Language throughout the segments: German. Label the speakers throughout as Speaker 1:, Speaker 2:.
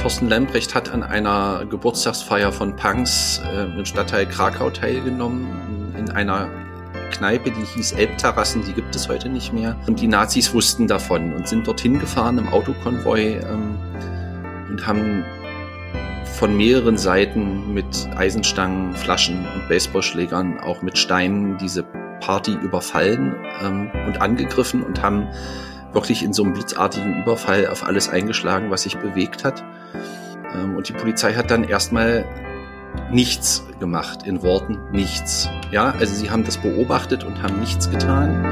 Speaker 1: Thorsten Lambrecht hat an einer Geburtstagsfeier von Punks äh, im Stadtteil Krakau teilgenommen, in einer Kneipe, die hieß Elbterrassen, die gibt es heute nicht mehr. Und die Nazis wussten davon und sind dorthin gefahren im Autokonvoi ähm, und haben von mehreren Seiten mit Eisenstangen, Flaschen und Baseballschlägern, auch mit Steinen diese Party überfallen ähm, und angegriffen und haben wirklich in so einem blitzartigen Überfall auf alles eingeschlagen, was sich bewegt hat. Ähm, und die Polizei hat dann erstmal nichts gemacht, in Worten nichts. Ja, also sie haben das beobachtet und haben nichts getan.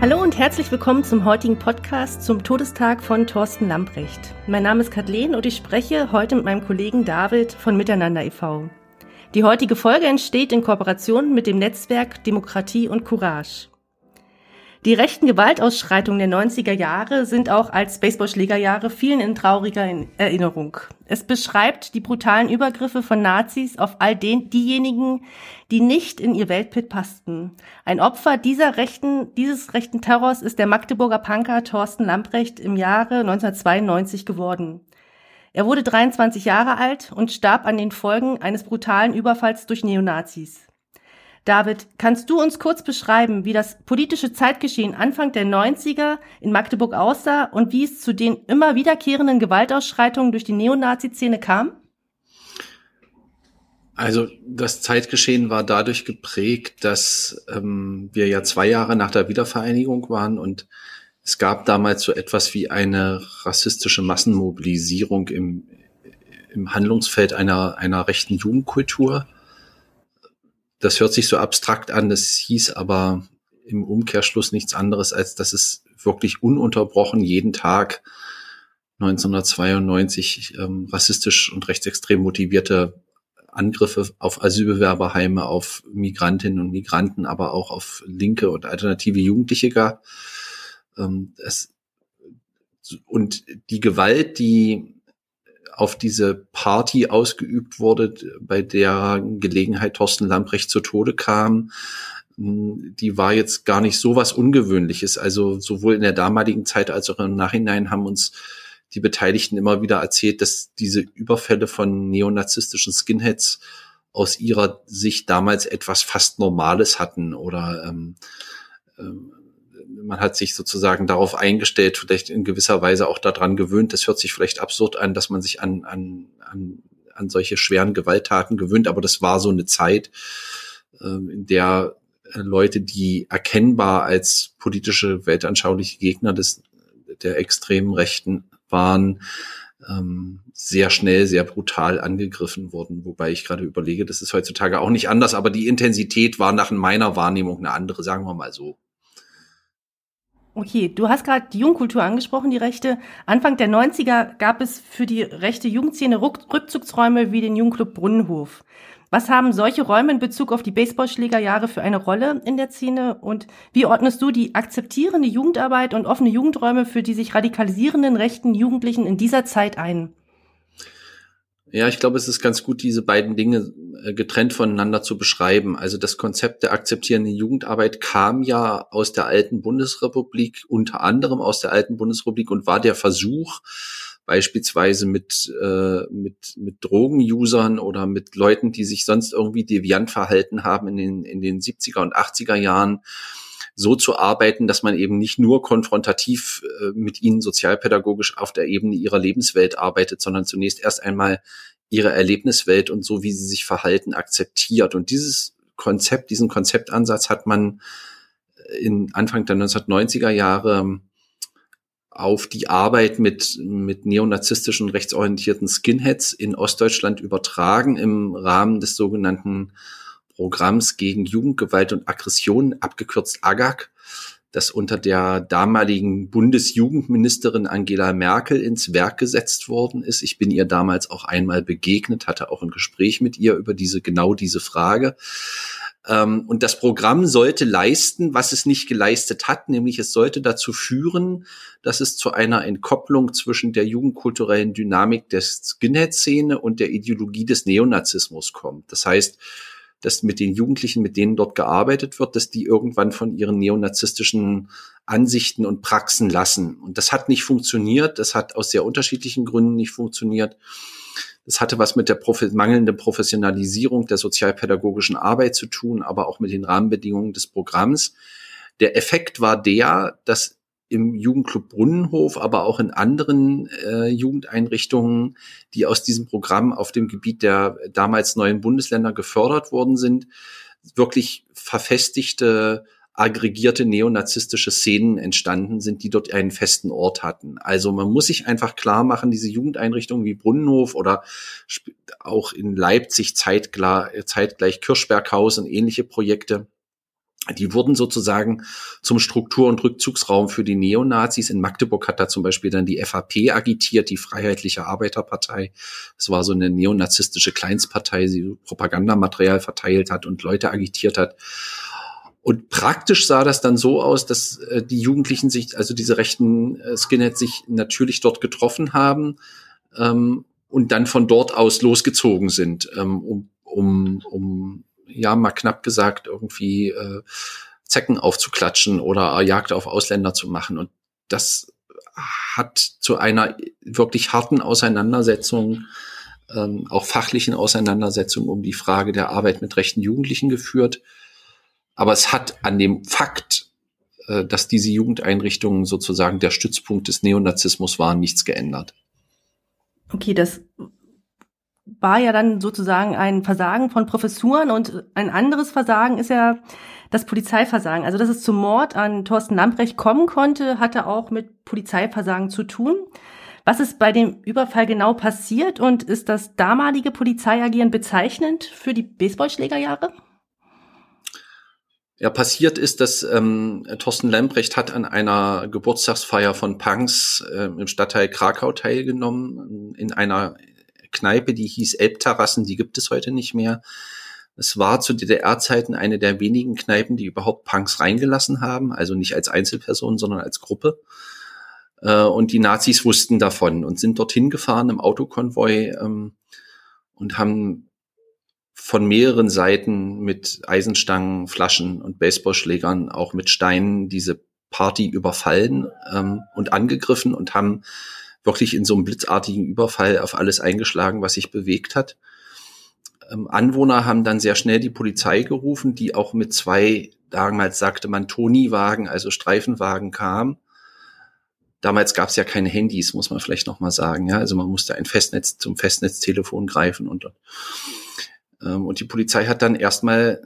Speaker 2: Hallo und herzlich willkommen zum heutigen Podcast zum Todestag von Thorsten Lamprecht. Mein Name ist Kathleen und ich spreche heute mit meinem Kollegen David von Miteinander e.V. Die heutige Folge entsteht in Kooperation mit dem Netzwerk Demokratie und Courage. Die rechten Gewaltausschreitungen der 90er Jahre sind auch als Baseballschlägerjahre vielen in trauriger Erinnerung. Es beschreibt die brutalen Übergriffe von Nazis auf all den, diejenigen, die nicht in ihr Weltbild passten. Ein Opfer dieser rechten, dieses rechten Terrors ist der Magdeburger Punker Thorsten Lamprecht im Jahre 1992 geworden. Er wurde 23 Jahre alt und starb an den Folgen eines brutalen Überfalls durch Neonazis. David, kannst du uns kurz beschreiben, wie das politische Zeitgeschehen Anfang der 90er in Magdeburg aussah und wie es zu den immer wiederkehrenden Gewaltausschreitungen durch die Neonazi-Szene kam?
Speaker 1: Also das Zeitgeschehen war dadurch geprägt, dass ähm, wir ja zwei Jahre nach der Wiedervereinigung waren und es gab damals so etwas wie eine rassistische Massenmobilisierung im, im Handlungsfeld einer, einer rechten Jugendkultur. Das hört sich so abstrakt an, das hieß aber im Umkehrschluss nichts anderes, als dass es wirklich ununterbrochen jeden Tag 1992 ähm, rassistisch und rechtsextrem motivierte Angriffe auf Asylbewerberheime, auf Migrantinnen und Migranten, aber auch auf linke und alternative Jugendliche gab. Ähm, es, und die Gewalt, die auf diese Party ausgeübt wurde, bei der Gelegenheit Thorsten Lamprecht zu Tode kam, die war jetzt gar nicht so was Ungewöhnliches. Also sowohl in der damaligen Zeit als auch im Nachhinein haben uns die Beteiligten immer wieder erzählt, dass diese Überfälle von neonazistischen Skinheads aus ihrer Sicht damals etwas fast Normales hatten oder ähm, ähm, man hat sich sozusagen darauf eingestellt, vielleicht in gewisser Weise auch daran gewöhnt. Das hört sich vielleicht absurd an, dass man sich an, an, an, an solche schweren Gewalttaten gewöhnt, aber das war so eine Zeit, ähm, in der Leute, die erkennbar als politische, weltanschauliche Gegner des, der extremen Rechten waren, ähm, sehr schnell, sehr brutal angegriffen wurden. Wobei ich gerade überlege, das ist heutzutage auch nicht anders, aber die Intensität war nach meiner Wahrnehmung eine andere, sagen wir mal so.
Speaker 2: Okay, du hast gerade die Jugendkultur angesprochen, die Rechte. Anfang der 90er gab es für die rechte Jugendszene Rückzugsräume wie den Jugendclub Brunnenhof. Was haben solche Räume in Bezug auf die Baseballschlägerjahre für eine Rolle in der Szene und wie ordnest du die akzeptierende Jugendarbeit und offene Jugendräume für die sich radikalisierenden rechten Jugendlichen in dieser Zeit ein?
Speaker 1: Ja, ich glaube, es ist ganz gut, diese beiden Dinge äh, getrennt voneinander zu beschreiben. Also das Konzept der akzeptierenden Jugendarbeit kam ja aus der alten Bundesrepublik, unter anderem aus der alten Bundesrepublik und war der Versuch, beispielsweise mit, äh, mit, mit Drogenusern oder mit Leuten, die sich sonst irgendwie deviant verhalten haben in den, in den 70er und 80er Jahren, so zu arbeiten, dass man eben nicht nur konfrontativ äh, mit ihnen sozialpädagogisch auf der Ebene ihrer Lebenswelt arbeitet, sondern zunächst erst einmal ihre Erlebniswelt und so, wie sie sich verhalten, akzeptiert. Und dieses Konzept, diesen Konzeptansatz hat man in Anfang der 1990er Jahre auf die Arbeit mit, mit neonazistischen rechtsorientierten Skinheads in Ostdeutschland übertragen im Rahmen des sogenannten Programms gegen Jugendgewalt und Aggression, abgekürzt AGAG, das unter der damaligen Bundesjugendministerin Angela Merkel ins Werk gesetzt worden ist. Ich bin ihr damals auch einmal begegnet, hatte auch ein Gespräch mit ihr über diese, genau diese Frage. Ähm, und das Programm sollte leisten, was es nicht geleistet hat, nämlich es sollte dazu führen, dass es zu einer Entkopplung zwischen der jugendkulturellen Dynamik der Skinhead-Szene und der Ideologie des Neonazismus kommt. Das heißt, dass mit den Jugendlichen, mit denen dort gearbeitet wird, dass die irgendwann von ihren neonazistischen Ansichten und Praxen lassen. Und das hat nicht funktioniert. Das hat aus sehr unterschiedlichen Gründen nicht funktioniert. Das hatte was mit der Profi mangelnden Professionalisierung der sozialpädagogischen Arbeit zu tun, aber auch mit den Rahmenbedingungen des Programms. Der Effekt war der, dass im Jugendclub Brunnenhof, aber auch in anderen äh, Jugendeinrichtungen, die aus diesem Programm auf dem Gebiet der damals neuen Bundesländer gefördert worden sind, wirklich verfestigte, aggregierte neonazistische Szenen entstanden sind, die dort einen festen Ort hatten. Also man muss sich einfach klar machen, diese Jugendeinrichtungen wie Brunnenhof oder auch in Leipzig zeitgleich Kirschberghaus und ähnliche Projekte, die wurden sozusagen zum Struktur- und Rückzugsraum für die Neonazis. In Magdeburg hat da zum Beispiel dann die FAP agitiert, die Freiheitliche Arbeiterpartei. Das war so eine neonazistische Kleinstpartei, die Propagandamaterial verteilt hat und Leute agitiert hat. Und praktisch sah das dann so aus, dass äh, die Jugendlichen sich, also diese rechten äh, Skinheads sich natürlich dort getroffen haben ähm, und dann von dort aus losgezogen sind, ähm, um, um, um ja mal knapp gesagt, irgendwie äh, Zecken aufzuklatschen oder Jagd auf Ausländer zu machen. Und das hat zu einer wirklich harten Auseinandersetzung, ähm, auch fachlichen Auseinandersetzung um die Frage der Arbeit mit rechten Jugendlichen geführt. Aber es hat an dem Fakt, äh, dass diese Jugendeinrichtungen sozusagen der Stützpunkt des Neonazismus waren, nichts geändert.
Speaker 2: Okay, das war ja dann sozusagen ein Versagen von Professuren und ein anderes Versagen ist ja das Polizeiversagen. Also, dass es zum Mord an Thorsten Lamprecht kommen konnte, hatte auch mit Polizeiversagen zu tun. Was ist bei dem Überfall genau passiert und ist das damalige Polizeiagieren bezeichnend für die Baseballschlägerjahre?
Speaker 1: Ja, passiert ist, dass ähm, Thorsten Lamprecht hat an einer Geburtstagsfeier von Punks äh, im Stadtteil Krakau teilgenommen, in einer Kneipe, die hieß Elbterrassen, die gibt es heute nicht mehr. Es war zu DDR-Zeiten eine der wenigen Kneipen, die überhaupt Punks reingelassen haben, also nicht als Einzelperson, sondern als Gruppe. Äh, und die Nazis wussten davon und sind dorthin gefahren im Autokonvoi ähm, und haben von mehreren Seiten mit Eisenstangen, Flaschen und Baseballschlägern, auch mit Steinen diese Party überfallen ähm, und angegriffen und haben wirklich in so einem blitzartigen Überfall auf alles eingeschlagen, was sich bewegt hat. Ähm, Anwohner haben dann sehr schnell die Polizei gerufen, die auch mit zwei, damals sagte man Toni-Wagen, also Streifenwagen kam. Damals gab es ja keine Handys, muss man vielleicht noch mal sagen. Ja, also man musste ein Festnetz zum Festnetztelefon greifen und ähm, und die Polizei hat dann erstmal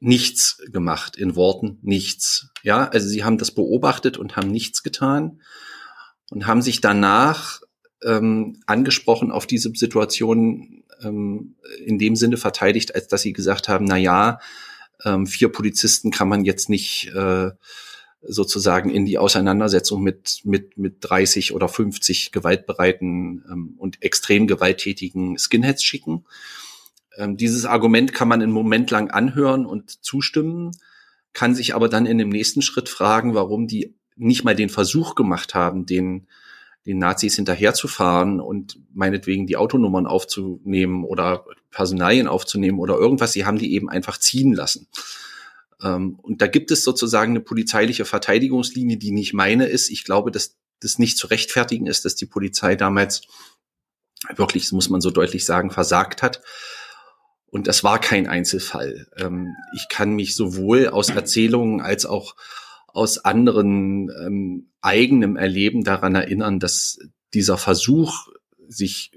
Speaker 1: nichts gemacht in Worten, nichts. Ja, also sie haben das beobachtet und haben nichts getan und haben sich danach ähm, angesprochen auf diese Situation ähm, in dem Sinne verteidigt, als dass sie gesagt haben, na ja, ähm, vier Polizisten kann man jetzt nicht äh, sozusagen in die Auseinandersetzung mit, mit, mit 30 oder 50 gewaltbereiten ähm, und extrem gewalttätigen Skinheads schicken. Ähm, dieses Argument kann man einen Moment lang anhören und zustimmen, kann sich aber dann in dem nächsten Schritt fragen, warum die nicht mal den Versuch gemacht haben, den, den Nazis hinterherzufahren und meinetwegen die Autonummern aufzunehmen oder Personalien aufzunehmen oder irgendwas. Sie haben die eben einfach ziehen lassen. Ähm, und da gibt es sozusagen eine polizeiliche Verteidigungslinie, die nicht meine ist. Ich glaube, dass das nicht zu rechtfertigen ist, dass die Polizei damals wirklich, das muss man so deutlich sagen, versagt hat. Und das war kein Einzelfall. Ähm, ich kann mich sowohl aus Erzählungen als auch aus anderen ähm, eigenem Erleben daran erinnern, dass dieser Versuch, sich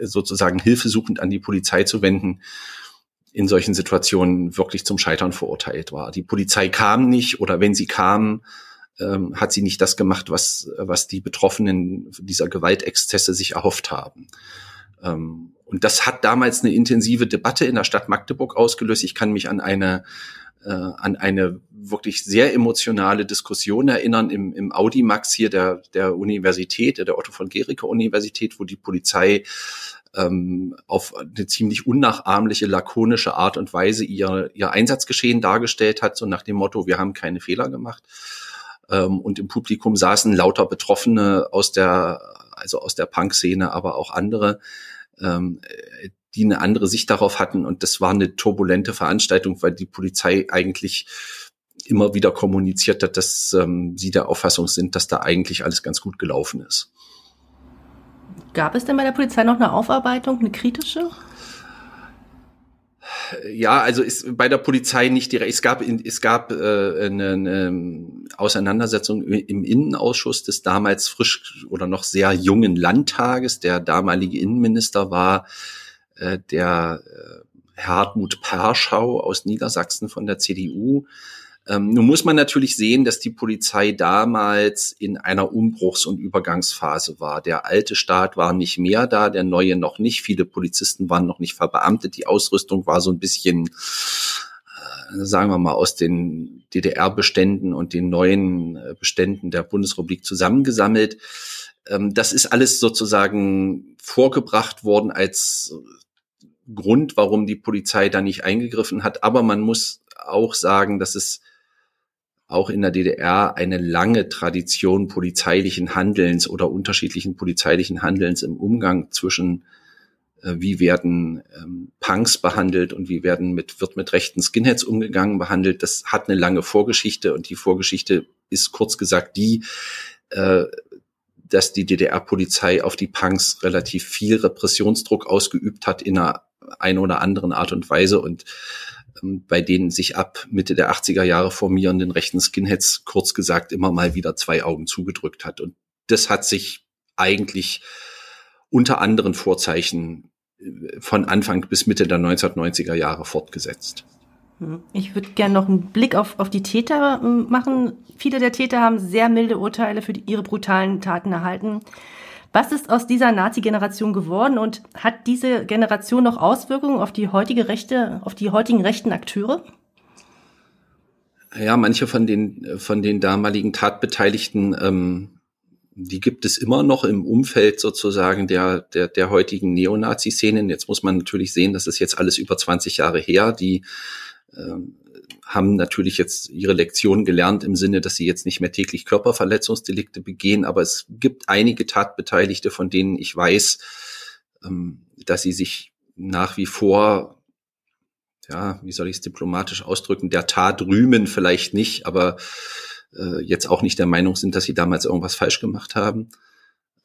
Speaker 1: sozusagen hilfesuchend an die Polizei zu wenden, in solchen Situationen wirklich zum Scheitern verurteilt war. Die Polizei kam nicht oder wenn sie kam, ähm, hat sie nicht das gemacht, was, was die Betroffenen dieser Gewaltexzesse sich erhofft haben. Ähm, und das hat damals eine intensive Debatte in der Stadt Magdeburg ausgelöst. Ich kann mich an eine äh, an eine wirklich sehr emotionale Diskussion erinnern im, im Audimax hier der, der Universität, der Otto von Gericke Universität, wo die Polizei ähm, auf eine ziemlich unnachahmliche, lakonische Art und Weise ihr, ihr Einsatzgeschehen dargestellt hat, so nach dem Motto, wir haben keine Fehler gemacht. Ähm, und im Publikum saßen lauter Betroffene aus der, also aus der Punk-Szene, aber auch andere, ähm, die eine andere Sicht darauf hatten. Und das war eine turbulente Veranstaltung, weil die Polizei eigentlich immer wieder kommuniziert hat, dass ähm, sie der Auffassung sind, dass da eigentlich alles ganz gut gelaufen ist.
Speaker 2: Gab es denn bei der Polizei noch eine Aufarbeitung, eine kritische?
Speaker 1: Ja, also ist bei der Polizei nicht direkt. Es gab, es gab äh, eine, eine Auseinandersetzung im Innenausschuss des damals frisch oder noch sehr jungen Landtages. Der damalige Innenminister war äh, der äh, Hartmut Perschau aus Niedersachsen von der CDU. Ähm, nun muss man natürlich sehen, dass die Polizei damals in einer Umbruchs- und Übergangsphase war. Der alte Staat war nicht mehr da, der neue noch nicht. Viele Polizisten waren noch nicht verbeamtet. Die Ausrüstung war so ein bisschen, äh, sagen wir mal, aus den DDR-Beständen und den neuen äh, Beständen der Bundesrepublik zusammengesammelt. Ähm, das ist alles sozusagen vorgebracht worden als Grund, warum die Polizei da nicht eingegriffen hat. Aber man muss auch sagen, dass es auch in der DDR eine lange Tradition polizeilichen Handelns oder unterschiedlichen polizeilichen Handelns im Umgang zwischen äh, wie werden ähm, Punks behandelt und wie werden mit, wird mit rechten Skinheads umgegangen behandelt. Das hat eine lange Vorgeschichte und die Vorgeschichte ist kurz gesagt die, äh, dass die DDR-Polizei auf die Punks relativ viel Repressionsdruck ausgeübt hat in einer ein oder anderen Art und Weise und bei denen sich ab Mitte der 80er Jahre formierenden rechten Skinheads kurz gesagt immer mal wieder zwei Augen zugedrückt hat. Und das hat sich eigentlich unter anderen Vorzeichen äh, von Anfang bis Mitte der 1990er Jahre fortgesetzt.
Speaker 2: Hm. Ich würde gerne noch einen Blick auf, auf die Täter ähm, machen. Viele der Täter haben sehr milde Urteile für die, ihre brutalen Taten erhalten. Was ist aus dieser Nazi-Generation geworden und hat diese Generation noch Auswirkungen auf die heutige Rechte, auf die heutigen rechten Akteure?
Speaker 1: Ja, manche von den von den damaligen Tatbeteiligten, ähm, die gibt es immer noch im Umfeld sozusagen der der der heutigen Neonazi-Szenen. Jetzt muss man natürlich sehen, das ist jetzt alles über 20 Jahre her. Die ähm, haben natürlich jetzt ihre Lektion gelernt im Sinne, dass sie jetzt nicht mehr täglich Körperverletzungsdelikte begehen, aber es gibt einige Tatbeteiligte, von denen ich weiß, ähm, dass sie sich nach wie vor, ja, wie soll ich es diplomatisch ausdrücken, der Tat rühmen vielleicht nicht, aber äh, jetzt auch nicht der Meinung sind, dass sie damals irgendwas falsch gemacht haben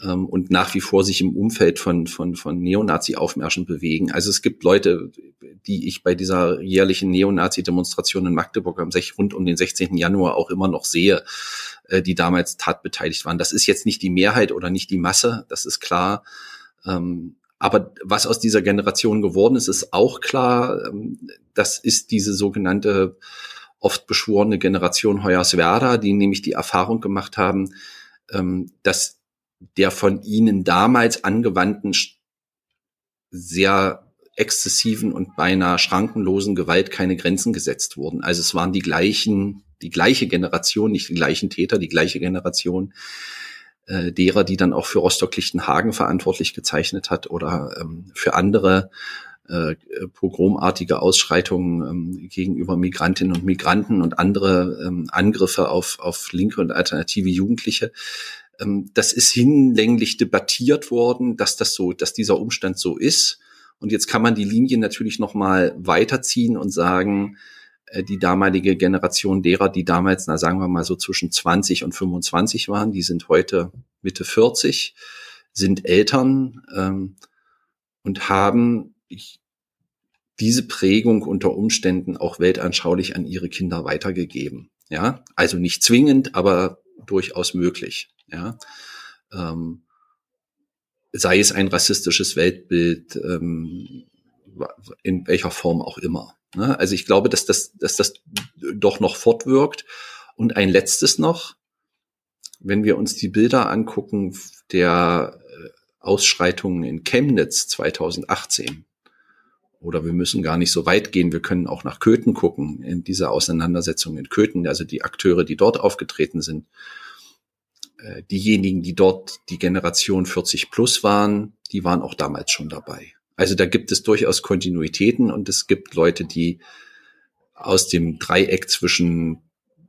Speaker 1: ähm, und nach wie vor sich im Umfeld von, von, von Neonazi-Aufmärschen bewegen. Also es gibt Leute, die ich bei dieser jährlichen Neonazi-Demonstration in Magdeburg am 6, rund um den 16. Januar auch immer noch sehe, äh, die damals tatbeteiligt waren. Das ist jetzt nicht die Mehrheit oder nicht die Masse, das ist klar. Ähm, aber was aus dieser Generation geworden ist, ist auch klar. Ähm, das ist diese sogenannte oft beschworene Generation Hoyerswerda, die nämlich die Erfahrung gemacht haben, ähm, dass der von ihnen damals angewandten sehr exzessiven und beinahe schrankenlosen Gewalt keine Grenzen gesetzt wurden. Also es waren die gleichen, die gleiche Generation, nicht die gleichen Täter, die gleiche Generation äh, derer, die dann auch für Rostock-Lichtenhagen verantwortlich gezeichnet hat oder ähm, für andere äh, pogromartige Ausschreitungen ähm, gegenüber Migrantinnen und Migranten und andere ähm, Angriffe auf, auf linke und alternative Jugendliche. Ähm, das ist hinlänglich debattiert worden, dass das so, dass dieser Umstand so ist. Und jetzt kann man die Linie natürlich noch mal weiterziehen und sagen, äh, die damalige Generation derer, die damals, na sagen wir mal so zwischen 20 und 25 waren, die sind heute Mitte 40, sind Eltern ähm, und haben diese Prägung unter Umständen auch weltanschaulich an ihre Kinder weitergegeben. Ja, also nicht zwingend, aber durchaus möglich. Ja, ähm, sei es ein rassistisches Weltbild, ähm, in welcher Form auch immer. Ne? Also ich glaube, dass das, dass das doch noch fortwirkt. Und ein letztes noch, wenn wir uns die Bilder angucken der äh, Ausschreitungen in Chemnitz 2018, oder wir müssen gar nicht so weit gehen, wir können auch nach Köthen gucken, in dieser Auseinandersetzung in Köthen, also die Akteure, die dort aufgetreten sind. Äh, diejenigen, die dort die Generation 40 plus waren, die waren auch damals schon dabei. Also da gibt es durchaus Kontinuitäten und es gibt Leute, die aus dem Dreieck zwischen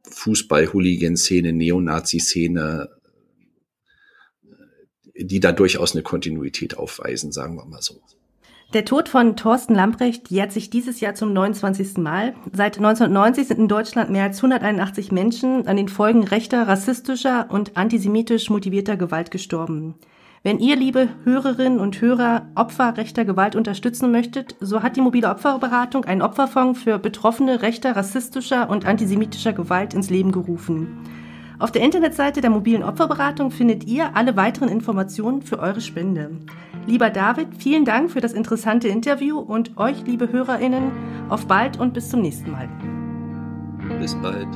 Speaker 1: Fußball-Hooligan-Szene, Neonazi-Szene, äh, die da durchaus eine Kontinuität aufweisen, sagen wir mal so.
Speaker 2: Der Tod von Thorsten Lamprecht jährt sich dieses Jahr zum 29. Mal. Seit 1990 sind in Deutschland mehr als 181 Menschen an den Folgen rechter, rassistischer und antisemitisch motivierter Gewalt gestorben. Wenn ihr, liebe Hörerinnen und Hörer, Opfer rechter Gewalt unterstützen möchtet, so hat die mobile Opferberatung einen Opferfonds für Betroffene rechter, rassistischer und antisemitischer Gewalt ins Leben gerufen. Auf der Internetseite der mobilen Opferberatung findet ihr alle weiteren Informationen für eure Spende. Lieber David, vielen Dank für das interessante Interview und euch, liebe Hörerinnen, auf bald und bis zum nächsten Mal.
Speaker 1: Bis bald.